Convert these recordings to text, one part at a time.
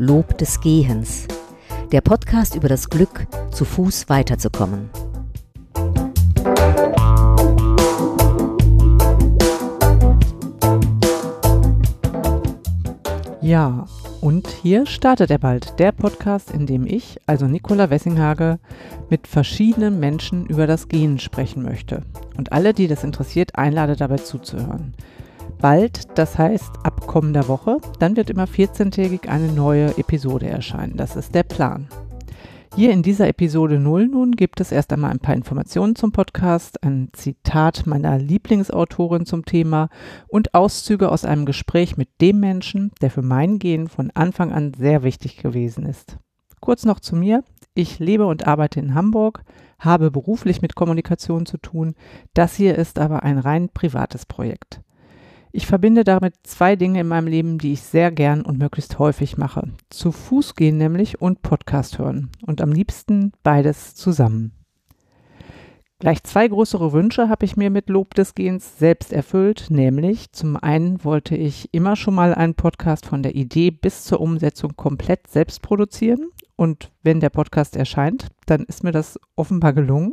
Lob des Gehens. Der Podcast über das Glück, zu Fuß weiterzukommen. Ja, und hier startet er bald, der Podcast, in dem ich, also Nicola Wessinghage, mit verschiedenen Menschen über das Gehen sprechen möchte. Und alle, die das interessiert, einlade dabei zuzuhören. Bald, das heißt ab kommender Woche, dann wird immer 14-tägig eine neue Episode erscheinen. Das ist der Plan. Hier in dieser Episode 0 nun gibt es erst einmal ein paar Informationen zum Podcast, ein Zitat meiner Lieblingsautorin zum Thema und Auszüge aus einem Gespräch mit dem Menschen, der für mein Gehen von Anfang an sehr wichtig gewesen ist. Kurz noch zu mir. Ich lebe und arbeite in Hamburg, habe beruflich mit Kommunikation zu tun. Das hier ist aber ein rein privates Projekt. Ich verbinde damit zwei Dinge in meinem Leben, die ich sehr gern und möglichst häufig mache. Zu Fuß gehen nämlich und Podcast hören. Und am liebsten beides zusammen. Gleich zwei größere Wünsche habe ich mir mit Lob des Gehens selbst erfüllt, nämlich zum einen wollte ich immer schon mal einen Podcast von der Idee bis zur Umsetzung komplett selbst produzieren und wenn der Podcast erscheint, dann ist mir das offenbar gelungen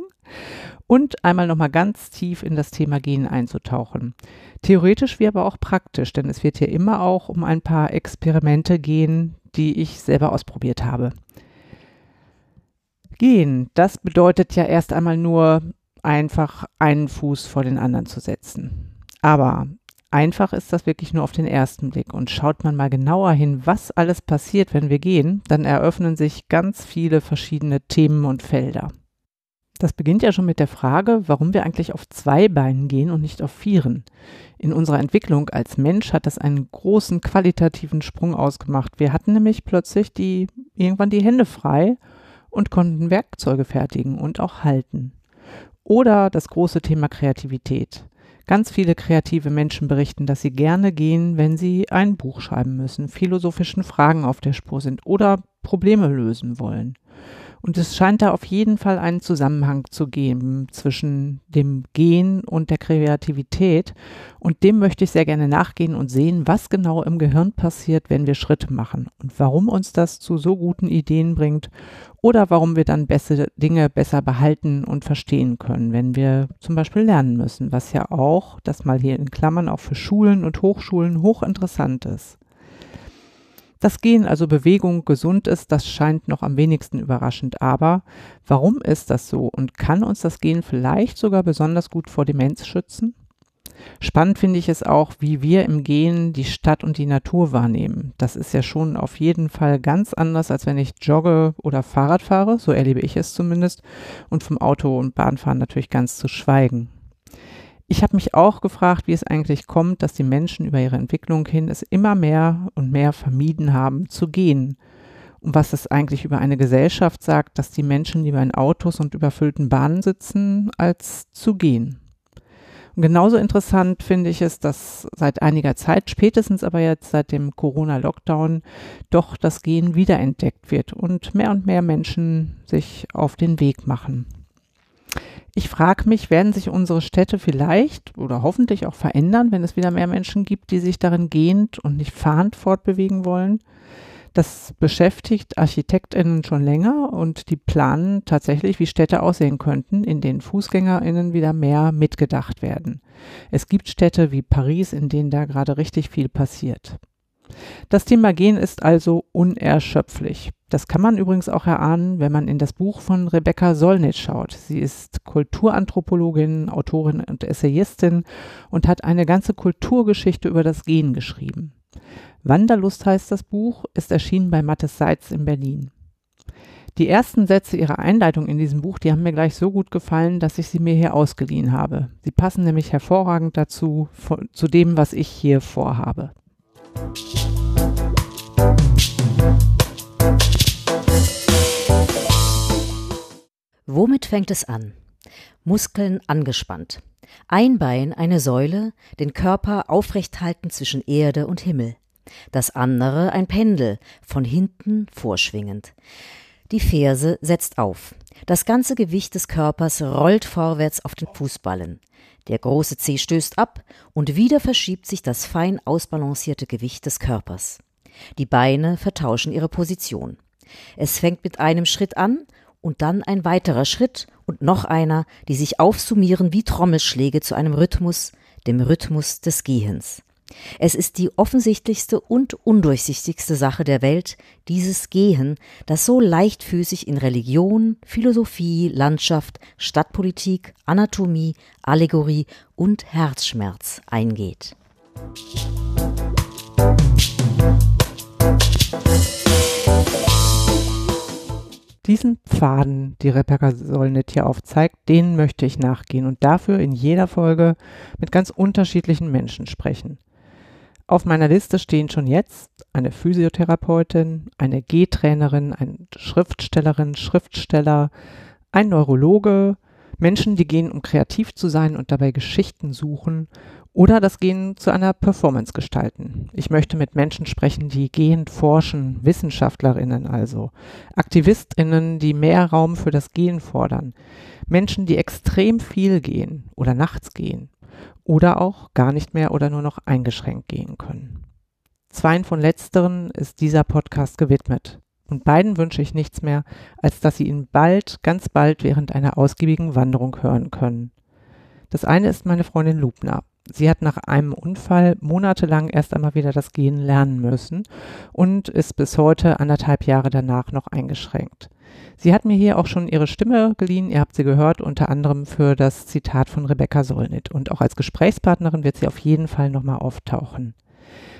und einmal nochmal ganz tief in das Thema Gehen einzutauchen. Theoretisch wie aber auch praktisch, denn es wird hier immer auch um ein paar Experimente gehen, die ich selber ausprobiert habe. Gehen, das bedeutet ja erst einmal nur einfach einen Fuß vor den anderen zu setzen. Aber einfach ist das wirklich nur auf den ersten Blick. Und schaut man mal genauer hin, was alles passiert, wenn wir gehen, dann eröffnen sich ganz viele verschiedene Themen und Felder. Das beginnt ja schon mit der Frage, warum wir eigentlich auf zwei Beinen gehen und nicht auf vieren. In unserer Entwicklung als Mensch hat das einen großen qualitativen Sprung ausgemacht. Wir hatten nämlich plötzlich die, irgendwann die Hände frei und konnten Werkzeuge fertigen und auch halten. Oder das große Thema Kreativität. Ganz viele kreative Menschen berichten, dass sie gerne gehen, wenn sie ein Buch schreiben müssen, philosophischen Fragen auf der Spur sind oder Probleme lösen wollen. Und es scheint da auf jeden Fall einen Zusammenhang zu geben zwischen dem Gehen und der Kreativität. Und dem möchte ich sehr gerne nachgehen und sehen, was genau im Gehirn passiert, wenn wir Schritte machen und warum uns das zu so guten Ideen bringt oder warum wir dann bessere Dinge besser behalten und verstehen können, wenn wir zum Beispiel lernen müssen, was ja auch, das mal hier in Klammern, auch für Schulen und Hochschulen hochinteressant ist. Dass Gehen, also Bewegung, gesund ist, das scheint noch am wenigsten überraschend. Aber warum ist das so und kann uns das Gehen vielleicht sogar besonders gut vor Demenz schützen? Spannend finde ich es auch, wie wir im Gehen die Stadt und die Natur wahrnehmen. Das ist ja schon auf jeden Fall ganz anders, als wenn ich jogge oder Fahrrad fahre, so erlebe ich es zumindest, und vom Auto und Bahnfahren natürlich ganz zu schweigen. Ich habe mich auch gefragt, wie es eigentlich kommt, dass die Menschen über ihre Entwicklung hin es immer mehr und mehr vermieden haben zu gehen. Und was es eigentlich über eine Gesellschaft sagt, dass die Menschen lieber in Autos und überfüllten Bahnen sitzen, als zu gehen. Und genauso interessant finde ich es, dass seit einiger Zeit, spätestens aber jetzt seit dem Corona-Lockdown, doch das Gehen wiederentdeckt wird und mehr und mehr Menschen sich auf den Weg machen. Ich frage mich, werden sich unsere Städte vielleicht oder hoffentlich auch verändern, wenn es wieder mehr Menschen gibt, die sich darin gehend und nicht fahrend fortbewegen wollen? Das beschäftigt ArchitektInnen schon länger und die planen tatsächlich, wie Städte aussehen könnten, in denen FußgängerInnen wieder mehr mitgedacht werden. Es gibt Städte wie Paris, in denen da gerade richtig viel passiert. Das Thema Gen ist also unerschöpflich. Das kann man übrigens auch erahnen, wenn man in das Buch von Rebecca Solnit schaut. Sie ist Kulturanthropologin, Autorin und Essayistin und hat eine ganze Kulturgeschichte über das Gen geschrieben. Wanderlust heißt das Buch, ist erschienen bei Mattes Seitz in Berlin. Die ersten Sätze ihrer Einleitung in diesem Buch, die haben mir gleich so gut gefallen, dass ich sie mir hier ausgeliehen habe. Sie passen nämlich hervorragend dazu, zu dem, was ich hier vorhabe. Womit fängt es an? Muskeln angespannt. Ein Bein eine Säule, den Körper aufrecht halten zwischen Erde und Himmel. Das andere ein Pendel, von hinten vorschwingend. Die Ferse setzt auf. Das ganze Gewicht des Körpers rollt vorwärts auf den Fußballen. Der große Zeh stößt ab und wieder verschiebt sich das fein ausbalancierte Gewicht des Körpers. Die Beine vertauschen ihre Position. Es fängt mit einem Schritt an und dann ein weiterer Schritt und noch einer, die sich aufsummieren wie Trommelschläge zu einem Rhythmus, dem Rhythmus des Gehens. Es ist die offensichtlichste und undurchsichtigste Sache der Welt, dieses Gehen, das so leichtfüßig in Religion, Philosophie, Landschaft, Stadtpolitik, Anatomie, Allegorie und Herzschmerz eingeht. Diesen Pfaden, die Rebecca Solnit hier aufzeigt, denen möchte ich nachgehen und dafür in jeder Folge mit ganz unterschiedlichen Menschen sprechen. Auf meiner Liste stehen schon jetzt eine Physiotherapeutin, eine G-Trainerin, eine Schriftstellerin, Schriftsteller, ein Neurologe, Menschen, die gehen, um kreativ zu sein und dabei Geschichten suchen oder das Gehen zu einer Performance gestalten. Ich möchte mit Menschen sprechen, die gehend forschen, Wissenschaftlerinnen also, Aktivistinnen, die mehr Raum für das Gehen fordern, Menschen, die extrem viel gehen oder nachts gehen, oder auch gar nicht mehr oder nur noch eingeschränkt gehen können. Zweien von letzteren ist dieser Podcast gewidmet. Und beiden wünsche ich nichts mehr, als dass Sie ihn bald, ganz bald während einer ausgiebigen Wanderung hören können. Das eine ist meine Freundin Lubna. Sie hat nach einem Unfall monatelang erst einmal wieder das Gehen lernen müssen und ist bis heute anderthalb Jahre danach noch eingeschränkt. Sie hat mir hier auch schon ihre Stimme geliehen, ihr habt sie gehört, unter anderem für das Zitat von Rebecca Solnit. Und auch als Gesprächspartnerin wird sie auf jeden Fall nochmal auftauchen.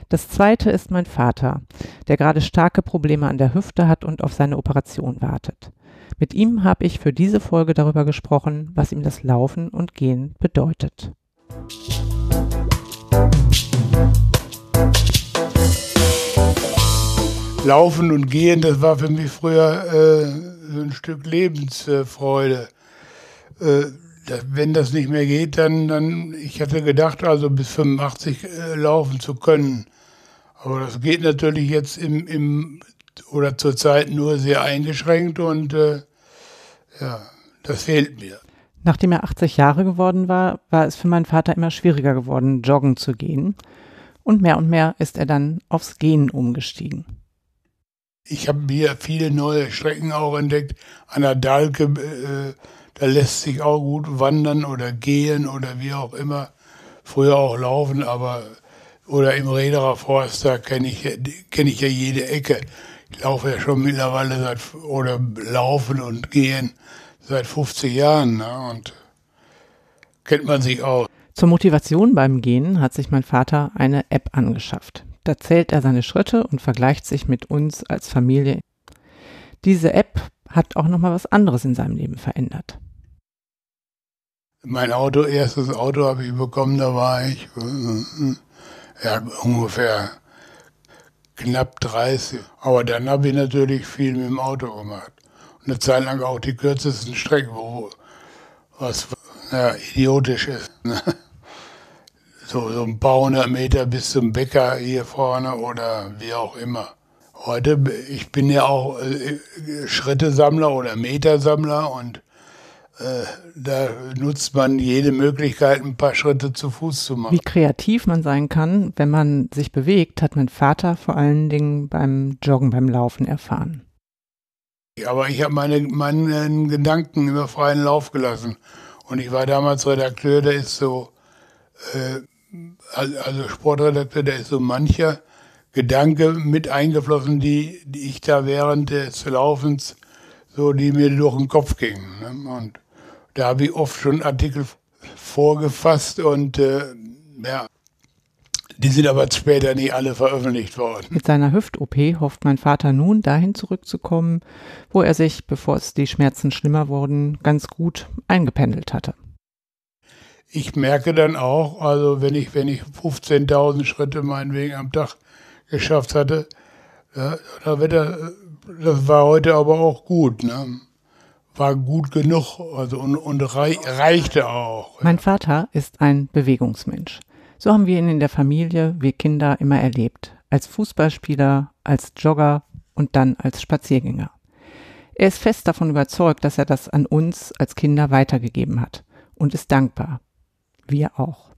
Das zweite ist mein Vater, der gerade starke Probleme an der Hüfte hat und auf seine Operation wartet. Mit ihm habe ich für diese Folge darüber gesprochen, was ihm das Laufen und Gehen bedeutet. Laufen und Gehen, das war für mich früher äh, so ein Stück Lebensfreude. Äh, wenn das nicht mehr geht, dann, dann, ich hatte gedacht, also bis 85 äh, laufen zu können. Aber das geht natürlich jetzt im, im oder zurzeit nur sehr eingeschränkt und äh, ja, das fehlt mir. Nachdem er 80 Jahre geworden war, war es für meinen Vater immer schwieriger geworden, joggen zu gehen. Und mehr und mehr ist er dann aufs Gehen umgestiegen. Ich habe hier viele neue Strecken auch entdeckt. An der Dalke, äh, da lässt sich auch gut wandern oder gehen oder wie auch immer. Früher auch laufen, aber oder im Rederer Forst, da kenne ich, kenn ich ja jede Ecke. Ich laufe ja schon mittlerweile seit, oder laufen und gehen seit 50 Jahren ne? und kennt man sich auch. Zur Motivation beim Gehen hat sich mein Vater eine App angeschafft. Da zählt er seine Schritte und vergleicht sich mit uns als Familie. Diese App hat auch nochmal was anderes in seinem Leben verändert. Mein Auto, erstes Auto habe ich bekommen, da war ich ja, ungefähr knapp 30. Aber dann habe ich natürlich viel mit dem Auto gemacht. Und eine Zeit lang auch die kürzesten Strecken, wo was ja, idiotisch ist. So, so ein paar hundert Meter bis zum Bäcker hier vorne oder wie auch immer. Heute, ich bin ja auch äh, Schrittesammler oder Metersammler und äh, da nutzt man jede Möglichkeit, ein paar Schritte zu Fuß zu machen. Wie kreativ man sein kann, wenn man sich bewegt, hat mein Vater vor allen Dingen beim Joggen, beim Laufen erfahren. Aber ich habe meine, meinen Gedanken über freien Lauf gelassen. Und ich war damals Redakteur, der ist so äh, also Sportredakteur, da ist so mancher Gedanke mit eingeflossen, die, die ich da während des Laufens so, die mir durch den Kopf gingen. Ne? Und da habe ich oft schon Artikel vorgefasst und äh, ja, die sind aber später nicht alle veröffentlicht worden. Mit seiner Hüft-OP hofft mein Vater nun dahin zurückzukommen, wo er sich, bevor es die Schmerzen schlimmer wurden, ganz gut eingependelt hatte ich merke dann auch, also wenn ich, wenn ich 15.000 Schritte meinetwegen am Tag geschafft hatte, ja, da wird das, das war heute aber auch gut, ne? War gut genug, also und, und rei reichte auch. Mein Vater ist ein Bewegungsmensch. So haben wir ihn in der Familie, wir Kinder immer erlebt. Als Fußballspieler, als Jogger und dann als Spaziergänger. Er ist fest davon überzeugt, dass er das an uns als Kinder weitergegeben hat und ist dankbar, wir auch.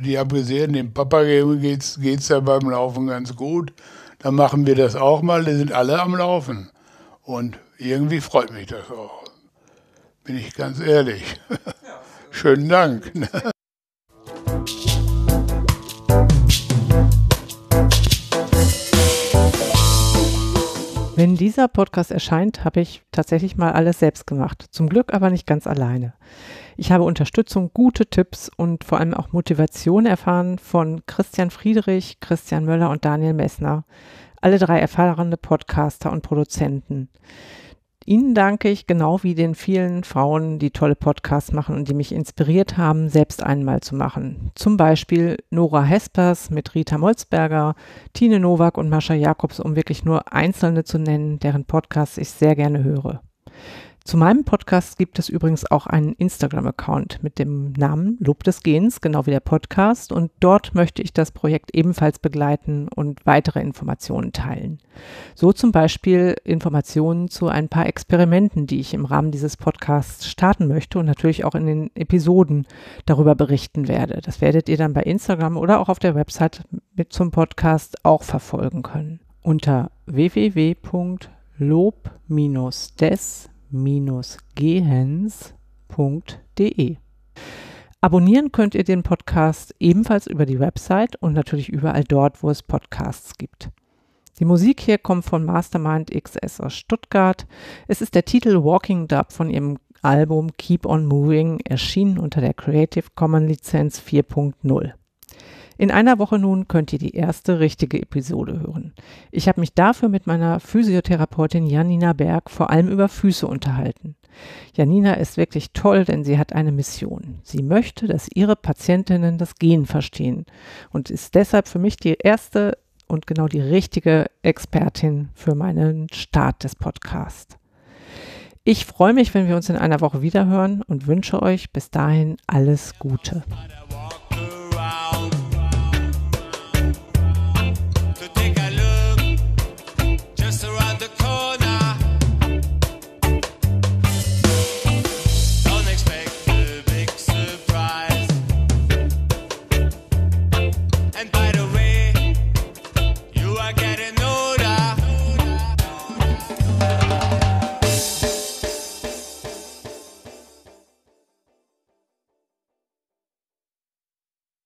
die gesehen, dem Papa geht's, geht's ja beim Laufen ganz gut. Dann machen wir das auch mal, die sind alle am Laufen. Und irgendwie freut mich das auch. Bin ich ganz ehrlich. Schönen Dank. Wenn dieser Podcast erscheint, habe ich tatsächlich mal alles selbst gemacht. Zum Glück aber nicht ganz alleine. Ich habe Unterstützung, gute Tipps und vor allem auch Motivation erfahren von Christian Friedrich, Christian Möller und Daniel Messner. Alle drei erfahrene Podcaster und Produzenten. Ihnen danke ich genau wie den vielen Frauen, die tolle Podcasts machen und die mich inspiriert haben, selbst einmal zu machen. Zum Beispiel Nora Hespers mit Rita Molzberger, Tine Nowak und Mascha Jakobs, um wirklich nur Einzelne zu nennen, deren Podcasts ich sehr gerne höre. Zu meinem Podcast gibt es übrigens auch einen Instagram-Account mit dem Namen Lob des Gens, genau wie der Podcast. Und dort möchte ich das Projekt ebenfalls begleiten und weitere Informationen teilen. So zum Beispiel Informationen zu ein paar Experimenten, die ich im Rahmen dieses Podcasts starten möchte und natürlich auch in den Episoden darüber berichten werde. Das werdet ihr dann bei Instagram oder auch auf der Website mit zum Podcast auch verfolgen können. Unter www.lob-des gehens.de. Abonnieren könnt ihr den Podcast ebenfalls über die Website und natürlich überall dort, wo es Podcasts gibt. Die Musik hier kommt von Mastermind XS aus Stuttgart. Es ist der Titel Walking Dub von ihrem Album Keep on Moving, erschienen unter der Creative Commons Lizenz 4.0. In einer Woche nun könnt ihr die erste richtige Episode hören. Ich habe mich dafür mit meiner Physiotherapeutin Janina Berg vor allem über Füße unterhalten. Janina ist wirklich toll, denn sie hat eine Mission. Sie möchte, dass ihre Patientinnen das Gehen verstehen und ist deshalb für mich die erste und genau die richtige Expertin für meinen Start des Podcasts. Ich freue mich, wenn wir uns in einer Woche wiederhören und wünsche euch bis dahin alles Gute. Oh.